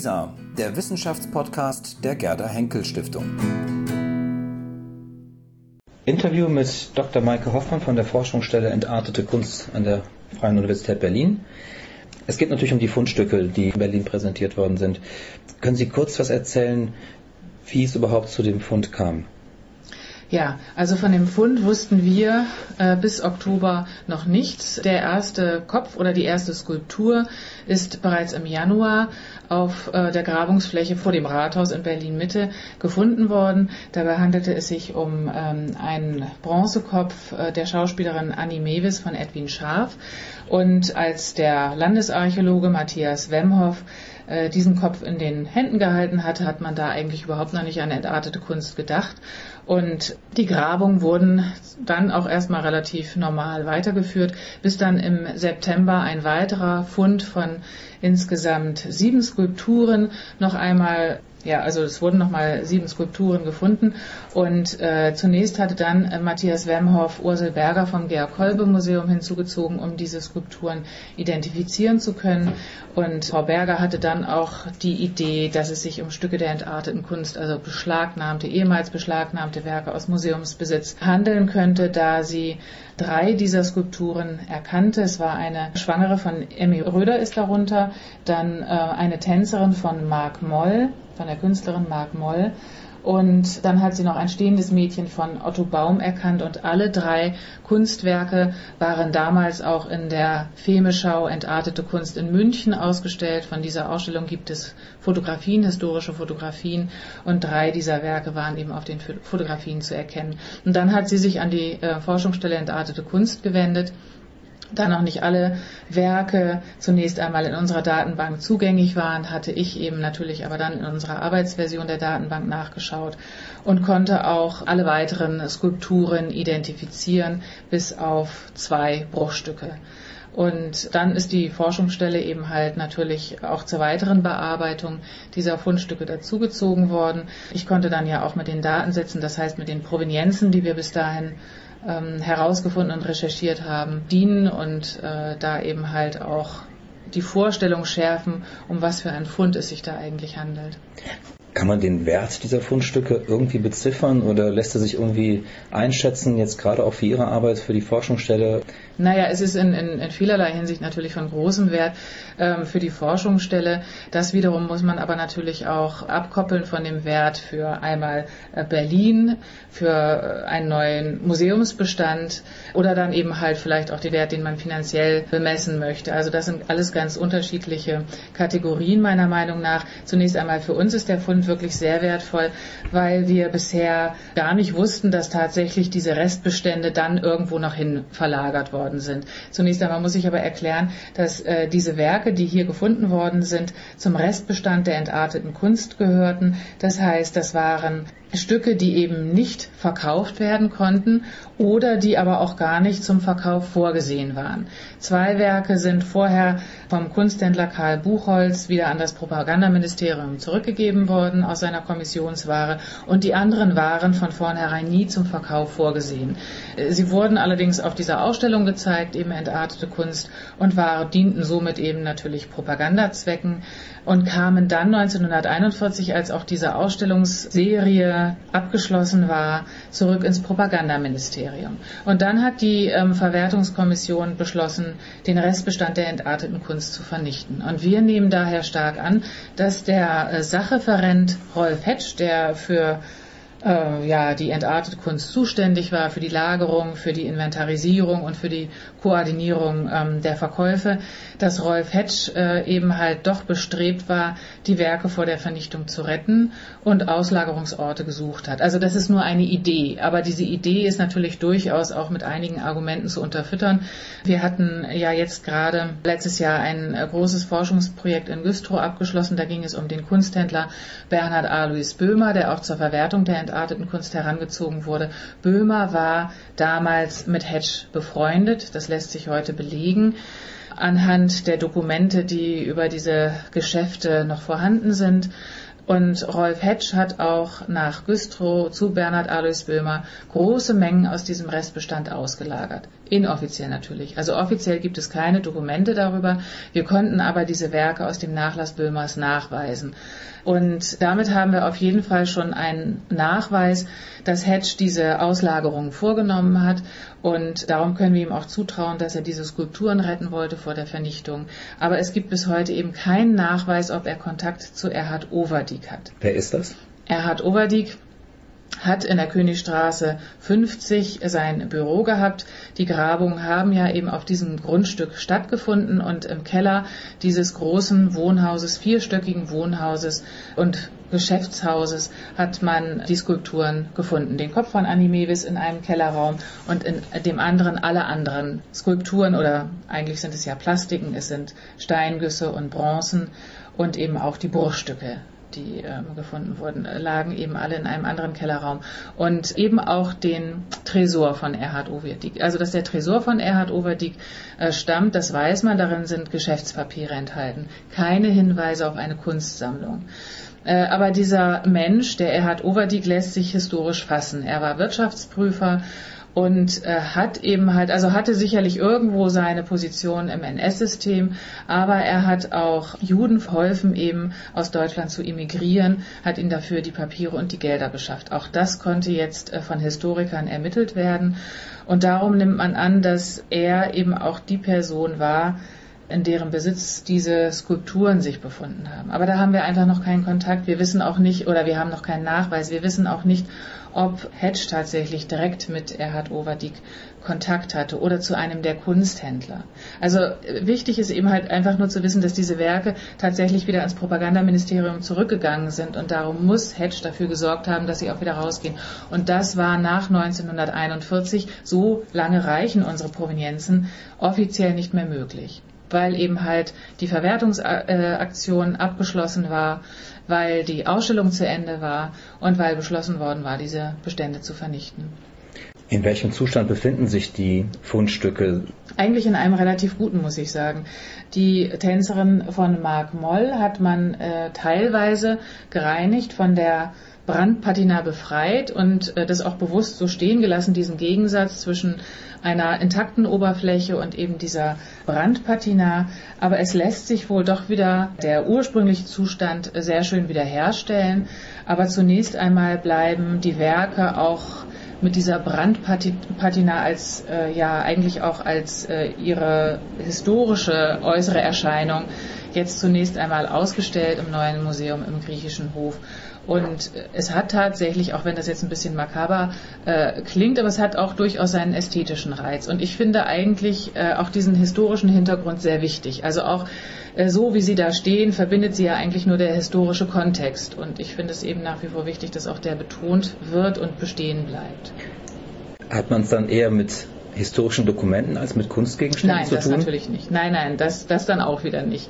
WISA, der Wissenschaftspodcast der Gerda Henkel Stiftung. Interview mit Dr. Maike Hoffmann von der Forschungsstelle Entartete Kunst an der Freien Universität Berlin. Es geht natürlich um die Fundstücke, die in Berlin präsentiert worden sind. Können Sie kurz was erzählen, wie es überhaupt zu dem Fund kam? Ja, also von dem Fund wussten wir äh, bis Oktober noch nichts. Der erste Kopf oder die erste Skulptur ist bereits im Januar auf äh, der Grabungsfläche vor dem Rathaus in Berlin Mitte gefunden worden. Dabei handelte es sich um ähm, einen Bronzekopf äh, der Schauspielerin Annie Mewis von Edwin Scharf. Und als der Landesarchäologe Matthias Wemhoff äh, diesen Kopf in den Händen gehalten hatte, hat man da eigentlich überhaupt noch nicht an entartete Kunst gedacht. Und die Grabungen wurden dann auch erstmal relativ normal weitergeführt, bis dann im September ein weiterer Fund von insgesamt sieben Skulpturen noch einmal ja, also es wurden nochmal sieben Skulpturen gefunden und äh, zunächst hatte dann äh, Matthias Wemhoff Ursel Berger vom Georg-Kolbe-Museum hinzugezogen, um diese Skulpturen identifizieren zu können. Und Frau Berger hatte dann auch die Idee, dass es sich um Stücke der entarteten Kunst, also beschlagnahmte, ehemals beschlagnahmte Werke aus Museumsbesitz handeln könnte, da sie drei dieser Skulpturen erkannte. Es war eine Schwangere von Emmy Röder ist darunter, dann äh, eine Tänzerin von Marc Moll, von der Künstlerin Marc Moll. Und dann hat sie noch ein stehendes Mädchen von Otto Baum erkannt und alle drei Kunstwerke waren damals auch in der Femeschau Entartete Kunst in München ausgestellt. Von dieser Ausstellung gibt es Fotografien, historische Fotografien und drei dieser Werke waren eben auf den Fotografien zu erkennen. Und dann hat sie sich an die äh, Forschungsstelle Entartete Kunst gewendet da noch nicht alle Werke zunächst einmal in unserer Datenbank zugänglich waren, hatte ich eben natürlich aber dann in unserer Arbeitsversion der Datenbank nachgeschaut und konnte auch alle weiteren Skulpturen identifizieren, bis auf zwei Bruchstücke. Und dann ist die Forschungsstelle eben halt natürlich auch zur weiteren Bearbeitung dieser Fundstücke dazugezogen worden. Ich konnte dann ja auch mit den Datensätzen, das heißt mit den Provenienzen, die wir bis dahin ähm, herausgefunden und recherchiert haben, dienen und äh, da eben halt auch die Vorstellung schärfen, um was für ein Fund es sich da eigentlich handelt. Kann man den Wert dieser Fundstücke irgendwie beziffern oder lässt er sich irgendwie einschätzen, jetzt gerade auch für Ihre Arbeit, für die Forschungsstelle? Naja, es ist in, in, in vielerlei Hinsicht natürlich von großem Wert ähm, für die Forschungsstelle. Das wiederum muss man aber natürlich auch abkoppeln von dem Wert für einmal äh, Berlin, für äh, einen neuen Museumsbestand oder dann eben halt vielleicht auch den Wert, den man finanziell bemessen möchte. Also das sind alles ganz unterschiedliche Kategorien meiner Meinung nach. Zunächst einmal für uns ist der Fund wirklich sehr wertvoll, weil wir bisher gar nicht wussten, dass tatsächlich diese Restbestände dann irgendwo noch hin verlagert worden worden sind. Zunächst einmal muss ich aber erklären, dass äh, diese Werke, die hier gefunden worden sind, zum Restbestand der entarteten Kunst gehörten. Das heißt, das waren Stücke, die eben nicht verkauft werden konnten oder die aber auch gar nicht zum Verkauf vorgesehen waren. Zwei Werke sind vorher vom Kunsthändler Karl Buchholz wieder an das Propagandaministerium zurückgegeben worden aus seiner Kommissionsware und die anderen waren von vornherein nie zum Verkauf vorgesehen. Sie wurden allerdings auf dieser Ausstellung gezeigt, eben entartete Kunst und waren, dienten somit eben natürlich Propagandazwecken und kamen dann 1941, als auch diese Ausstellungsserie abgeschlossen war, zurück ins Propagandaministerium. Und dann hat die ähm, Verwertungskommission beschlossen, den Restbestand der entarteten Kunst zu vernichten. Und wir nehmen daher stark an, dass der äh, Sachreferent Rolf Hetsch, der für äh, ja, die entartete Kunst zuständig war für die Lagerung, für die Inventarisierung und für die Koordinierung ähm, der Verkäufe, dass Rolf Hetsch äh, eben halt doch bestrebt war, die Werke vor der Vernichtung zu retten und Auslagerungsorte gesucht hat. Also das ist nur eine Idee, aber diese Idee ist natürlich durchaus auch mit einigen Argumenten zu unterfüttern. Wir hatten ja jetzt gerade letztes Jahr ein äh, großes Forschungsprojekt in Güstrow abgeschlossen. Da ging es um den Kunsthändler Bernhard Alois Böhmer, der auch zur Verwertung der entarteten Kunst herangezogen wurde. Böhmer war damals mit Hedge befreundet, das lässt sich heute belegen anhand der Dokumente, die über diese Geschäfte noch vorhanden sind. Und Rolf Hetsch hat auch nach Güstrow zu Bernhard Alois Böhmer große Mengen aus diesem Restbestand ausgelagert. Inoffiziell natürlich. Also offiziell gibt es keine Dokumente darüber. Wir konnten aber diese Werke aus dem Nachlass Böhmers nachweisen. Und damit haben wir auf jeden Fall schon einen Nachweis, dass Hedge diese Auslagerungen vorgenommen hat. Und darum können wir ihm auch zutrauen, dass er diese Skulpturen retten wollte vor der Vernichtung. Aber es gibt bis heute eben keinen Nachweis, ob er Kontakt zu Erhard Overdiek hat. Wer ist das? Erhard Overdiek hat in der Königstraße 50 sein Büro gehabt. Die Grabungen haben ja eben auf diesem Grundstück stattgefunden und im Keller dieses großen Wohnhauses, vierstöckigen Wohnhauses und Geschäftshauses hat man die Skulpturen gefunden. Den Kopf von Annie Mewis in einem Kellerraum und in dem anderen alle anderen Skulpturen oder eigentlich sind es ja Plastiken, es sind Steingüsse und Bronzen und eben auch die Bruchstücke die ähm, gefunden wurden, lagen eben alle in einem anderen Kellerraum. Und eben auch den Tresor von Erhard Overdiek. Also, dass der Tresor von Erhard Overdiek äh, stammt, das weiß man, darin sind Geschäftspapiere enthalten. Keine Hinweise auf eine Kunstsammlung. Äh, aber dieser Mensch, der Erhard Overdiek, lässt sich historisch fassen. Er war Wirtschaftsprüfer und äh, hat eben halt, also hatte sicherlich irgendwo seine Position im NS-System, aber er hat auch Juden geholfen, eben aus Deutschland zu emigrieren, hat ihnen dafür die Papiere und die Gelder beschafft. Auch das konnte jetzt äh, von Historikern ermittelt werden und darum nimmt man an, dass er eben auch die Person war, in deren Besitz diese Skulpturen sich befunden haben. Aber da haben wir einfach noch keinen Kontakt. Wir wissen auch nicht, oder wir haben noch keinen Nachweis. Wir wissen auch nicht, ob Hedge tatsächlich direkt mit Erhard Overdiek Kontakt hatte oder zu einem der Kunsthändler. Also wichtig ist eben halt einfach nur zu wissen, dass diese Werke tatsächlich wieder ans Propagandaministerium zurückgegangen sind und darum muss Hedge dafür gesorgt haben, dass sie auch wieder rausgehen. Und das war nach 1941, so lange reichen unsere Provenienzen, offiziell nicht mehr möglich weil eben halt die Verwertungsaktion abgeschlossen war, weil die Ausstellung zu Ende war und weil beschlossen worden war, diese Bestände zu vernichten. In welchem Zustand befinden sich die Fundstücke? Eigentlich in einem relativ guten, muss ich sagen. Die Tänzerin von Marc Moll hat man äh, teilweise gereinigt von der Brandpatina befreit und äh, das auch bewusst so stehen gelassen, diesen Gegensatz zwischen einer intakten Oberfläche und eben dieser Brandpatina. Aber es lässt sich wohl doch wieder der ursprüngliche Zustand sehr schön wiederherstellen. Aber zunächst einmal bleiben die Werke auch mit dieser Brandpatina als äh, ja eigentlich auch als äh, ihre historische äußere Erscheinung jetzt zunächst einmal ausgestellt im neuen Museum im griechischen Hof. Und es hat tatsächlich, auch wenn das jetzt ein bisschen makaber äh, klingt, aber es hat auch durchaus seinen ästhetischen Reiz. Und ich finde eigentlich äh, auch diesen historischen Hintergrund sehr wichtig. Also auch äh, so, wie sie da stehen, verbindet sie ja eigentlich nur der historische Kontext. Und ich finde es eben nach wie vor wichtig, dass auch der betont wird und bestehen bleibt. Hat man es dann eher mit historischen Dokumenten als mit Kunstgegenständen nein, zu tun? Nein, das natürlich nicht. Nein, nein, das, das dann auch wieder nicht.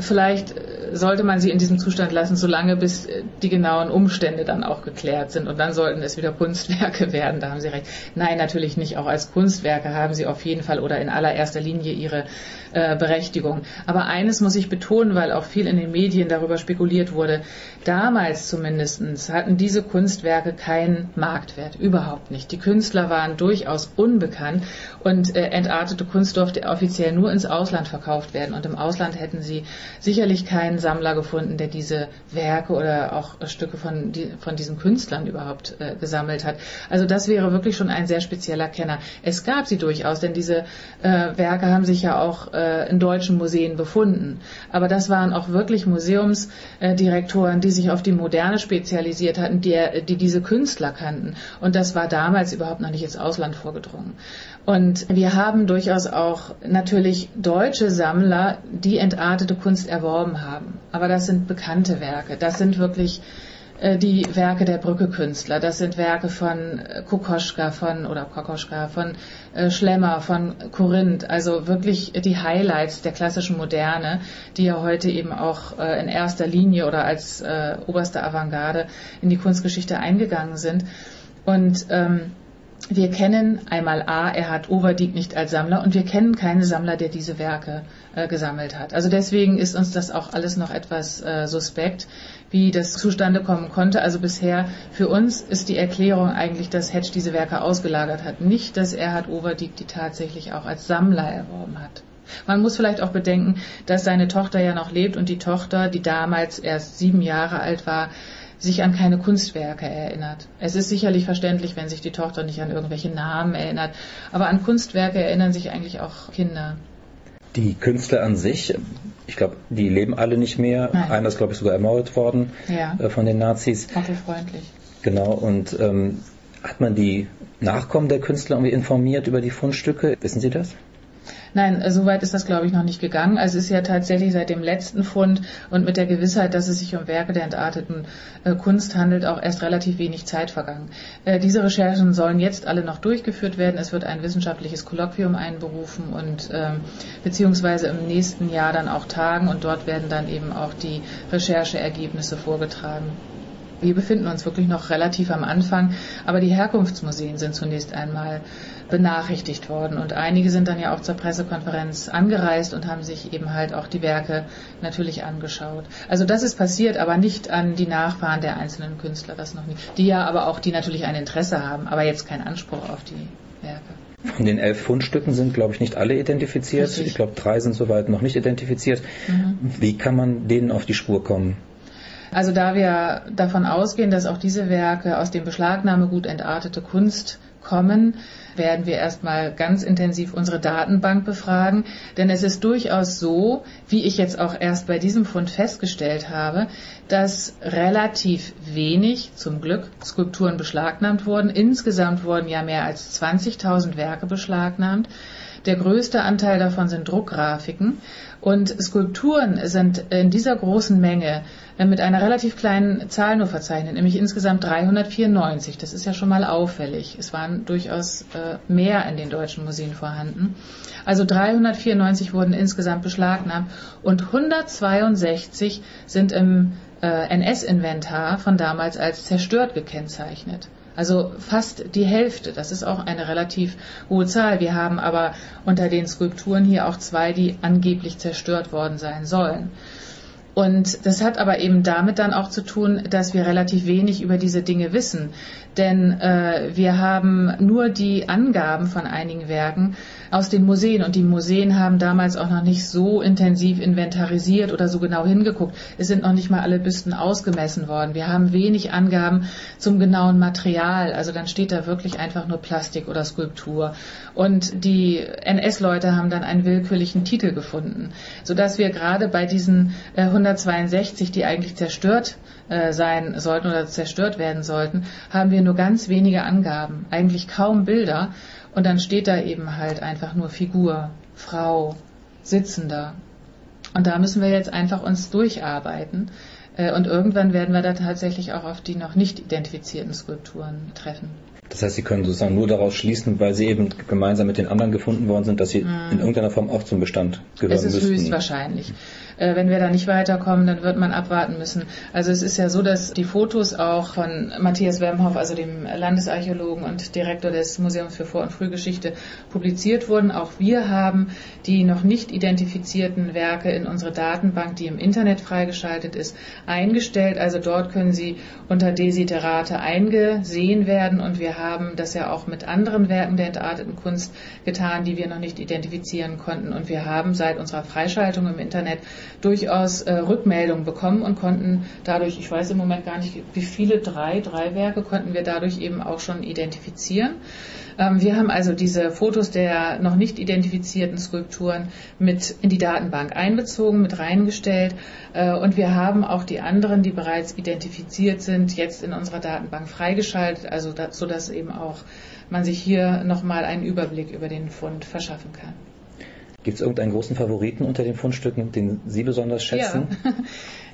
Vielleicht sollte man sie in diesem Zustand lassen, solange bis die genauen Umstände dann auch geklärt sind. Und dann sollten es wieder Kunstwerke werden, da haben Sie recht. Nein, natürlich nicht. Auch als Kunstwerke haben sie auf jeden Fall oder in allererster Linie ihre äh, Berechtigung. Aber eines muss ich betonen, weil auch viel in den Medien darüber spekuliert wurde. Damals zumindest hatten diese Kunstwerke keinen Marktwert. Überhaupt nicht. Die Künstler waren durchaus unbekannt und äh, entartete Kunst durfte offiziell nur ins Ausland verkauft werden. Und im Ausland hätten sie sicherlich keinen Sammler gefunden, der diese Werke oder auch Stücke von, die, von diesen Künstlern überhaupt äh, gesammelt hat. Also das wäre wirklich schon ein sehr spezieller Kenner. Es gab sie durchaus, denn diese äh, Werke haben sich ja auch äh, in deutschen Museen befunden. Aber das waren auch wirklich Museumsdirektoren, die sich auf die Moderne spezialisiert hatten, die, die diese Künstler kannten. Und das war damals überhaupt noch nicht ins Ausland vorgedrungen. Und wir haben durchaus auch natürlich deutsche Sammler, die entartete Kunst erworben haben. Aber das sind bekannte Werke. Das sind wirklich äh, die Werke der Brücke-Künstler. Das sind Werke von äh, Kokoschka, von oder Kokoschka, von äh, Schlemmer, von Korinth. Also wirklich die Highlights der klassischen Moderne, die ja heute eben auch in erster Linie oder als oberste Avantgarde in die Kunstgeschichte eingegangen sind. Und ähm, wir kennen einmal A, Erhard Overdiek nicht als Sammler und wir kennen keinen Sammler, der diese Werke äh, gesammelt hat. Also deswegen ist uns das auch alles noch etwas äh, suspekt, wie das zustande kommen konnte. Also bisher für uns ist die Erklärung eigentlich, dass Hedge diese Werke ausgelagert hat, nicht, dass Erhard Overdiek die tatsächlich auch als Sammler erworben hat. Man muss vielleicht auch bedenken, dass seine Tochter ja noch lebt und die Tochter, die damals erst sieben Jahre alt war, sich an keine Kunstwerke erinnert. Es ist sicherlich verständlich, wenn sich die Tochter nicht an irgendwelche Namen erinnert, aber an Kunstwerke erinnern sich eigentlich auch Kinder. Die Künstler an sich, ich glaube, die leben alle nicht mehr. Nein. Einer ist, glaube ich, sogar ermordet worden ja. äh, von den Nazis. freundlich. Genau, und ähm, hat man die Nachkommen der Künstler irgendwie informiert über die Fundstücke? Wissen Sie das? Nein, so weit ist das, glaube ich, noch nicht gegangen. Also es ist ja tatsächlich seit dem letzten Fund und mit der Gewissheit, dass es sich um Werke der entarteten äh, Kunst handelt, auch erst relativ wenig Zeit vergangen. Äh, diese Recherchen sollen jetzt alle noch durchgeführt werden. Es wird ein wissenschaftliches Kolloquium einberufen und äh, beziehungsweise im nächsten Jahr dann auch tagen und dort werden dann eben auch die Rechercheergebnisse vorgetragen. Wir befinden uns wirklich noch relativ am Anfang, aber die Herkunftsmuseen sind zunächst einmal benachrichtigt worden und einige sind dann ja auch zur Pressekonferenz angereist und haben sich eben halt auch die Werke natürlich angeschaut. Also das ist passiert, aber nicht an die Nachfahren der einzelnen Künstler, das noch nicht. Die ja aber auch, die natürlich ein Interesse haben, aber jetzt keinen Anspruch auf die Werke. Von den elf Fundstücken sind, glaube ich, nicht alle identifiziert. Richtig. Ich glaube, drei sind soweit noch nicht identifiziert. Mhm. Wie kann man denen auf die Spur kommen? Also da wir davon ausgehen, dass auch diese Werke aus dem Beschlagnahmegut entartete Kunst kommen, werden wir erstmal ganz intensiv unsere Datenbank befragen. Denn es ist durchaus so, wie ich jetzt auch erst bei diesem Fund festgestellt habe, dass relativ wenig, zum Glück, Skulpturen beschlagnahmt wurden. Insgesamt wurden ja mehr als 20.000 Werke beschlagnahmt. Der größte Anteil davon sind Druckgrafiken. Und Skulpturen sind in dieser großen Menge äh, mit einer relativ kleinen Zahl nur verzeichnet, nämlich insgesamt 394. Das ist ja schon mal auffällig. Es waren durchaus äh, mehr in den deutschen Museen vorhanden. Also 394 wurden insgesamt beschlagnahmt und 162 sind im äh, NS-Inventar von damals als zerstört gekennzeichnet. Also fast die Hälfte. Das ist auch eine relativ hohe Zahl. Wir haben aber unter den Skulpturen hier auch zwei, die angeblich zerstört worden sein sollen. Und das hat aber eben damit dann auch zu tun, dass wir relativ wenig über diese Dinge wissen. Denn äh, wir haben nur die Angaben von einigen Werken aus den Museen. Und die Museen haben damals auch noch nicht so intensiv inventarisiert oder so genau hingeguckt. Es sind noch nicht mal alle Büsten ausgemessen worden. Wir haben wenig Angaben zum genauen Material. Also dann steht da wirklich einfach nur Plastik oder Skulptur. Und die NS-Leute haben dann einen willkürlichen Titel gefunden, sodass wir gerade bei diesen äh, 162, die eigentlich zerstört äh, sein sollten oder zerstört werden sollten, haben wir nur ganz wenige Angaben, eigentlich kaum Bilder. Und dann steht da eben halt einfach nur Figur, Frau, Sitzender. Und da müssen wir jetzt einfach uns durcharbeiten. Äh, und irgendwann werden wir da tatsächlich auch auf die noch nicht identifizierten Skulpturen treffen. Das heißt, Sie können sozusagen nur daraus schließen, weil sie eben gemeinsam mit den anderen gefunden worden sind, dass sie hm. in irgendeiner Form auch zum Bestand gehören müssen. Es ist müssten. höchstwahrscheinlich. Äh, wenn wir da nicht weiterkommen, dann wird man abwarten müssen. Also es ist ja so, dass die Fotos auch von Matthias Wemhoff, also dem Landesarchäologen und Direktor des Museums für Vor- und Frühgeschichte, publiziert wurden. Auch wir haben die noch nicht identifizierten Werke in unsere Datenbank, die im Internet freigeschaltet ist, eingestellt. Also dort können sie unter Desiderate eingesehen werden und wir haben das ja auch mit anderen Werken der entarteten Kunst getan, die wir noch nicht identifizieren konnten. Und wir haben seit unserer Freischaltung im Internet durchaus äh, Rückmeldungen bekommen und konnten dadurch, ich weiß im Moment gar nicht, wie viele, drei, drei Werke konnten wir dadurch eben auch schon identifizieren. Ähm, wir haben also diese Fotos der noch nicht identifizierten Skulpturen mit in die Datenbank einbezogen, mit reingestellt äh, und wir haben auch die anderen, die bereits identifiziert sind, jetzt in unserer Datenbank freigeschaltet, also da, so dass eben auch man sich hier nochmal einen Überblick über den Fund verschaffen kann. Gibt es irgendeinen großen Favoriten unter den Fundstücken, den Sie besonders schätzen? Ja.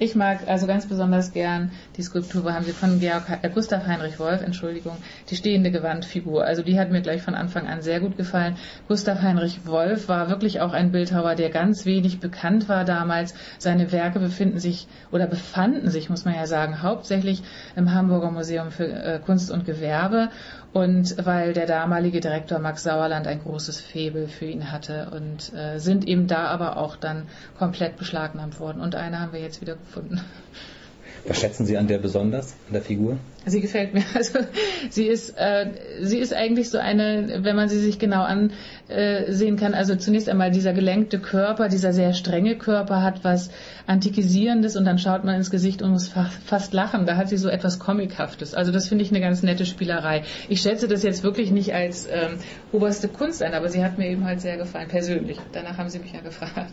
Ich mag also ganz besonders gern die Skulptur, wo haben Sie von Georg, äh, Gustav Heinrich Wolf, Entschuldigung, die stehende Gewandfigur. Also die hat mir gleich von Anfang an sehr gut gefallen. Gustav Heinrich Wolf war wirklich auch ein Bildhauer, der ganz wenig bekannt war damals. Seine Werke befinden sich oder befanden sich, muss man ja sagen, hauptsächlich im Hamburger Museum für äh, Kunst und Gewerbe und weil der damalige Direktor Max Sauerland ein großes Febel für ihn hatte und äh, sind eben da aber auch dann komplett beschlagnahmt worden. Und eine haben wir jetzt wieder gefunden. Was schätzen Sie an der besonders, an der Figur? Sie gefällt mir. Also sie ist, äh, sie ist eigentlich so eine, wenn man sie sich genau ansehen kann. Also zunächst einmal dieser gelenkte Körper, dieser sehr strenge Körper hat was Antikisierendes und dann schaut man ins Gesicht und muss fast lachen. Da hat sie so etwas Comichaftes. Also das finde ich eine ganz nette Spielerei. Ich schätze das jetzt wirklich nicht als ähm, oberste Kunst ein, aber sie hat mir eben halt sehr gefallen, persönlich. Danach haben Sie mich ja gefragt.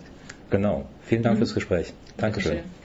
Genau. Vielen Dank mhm. fürs Gespräch. Dankeschön. Dankeschön.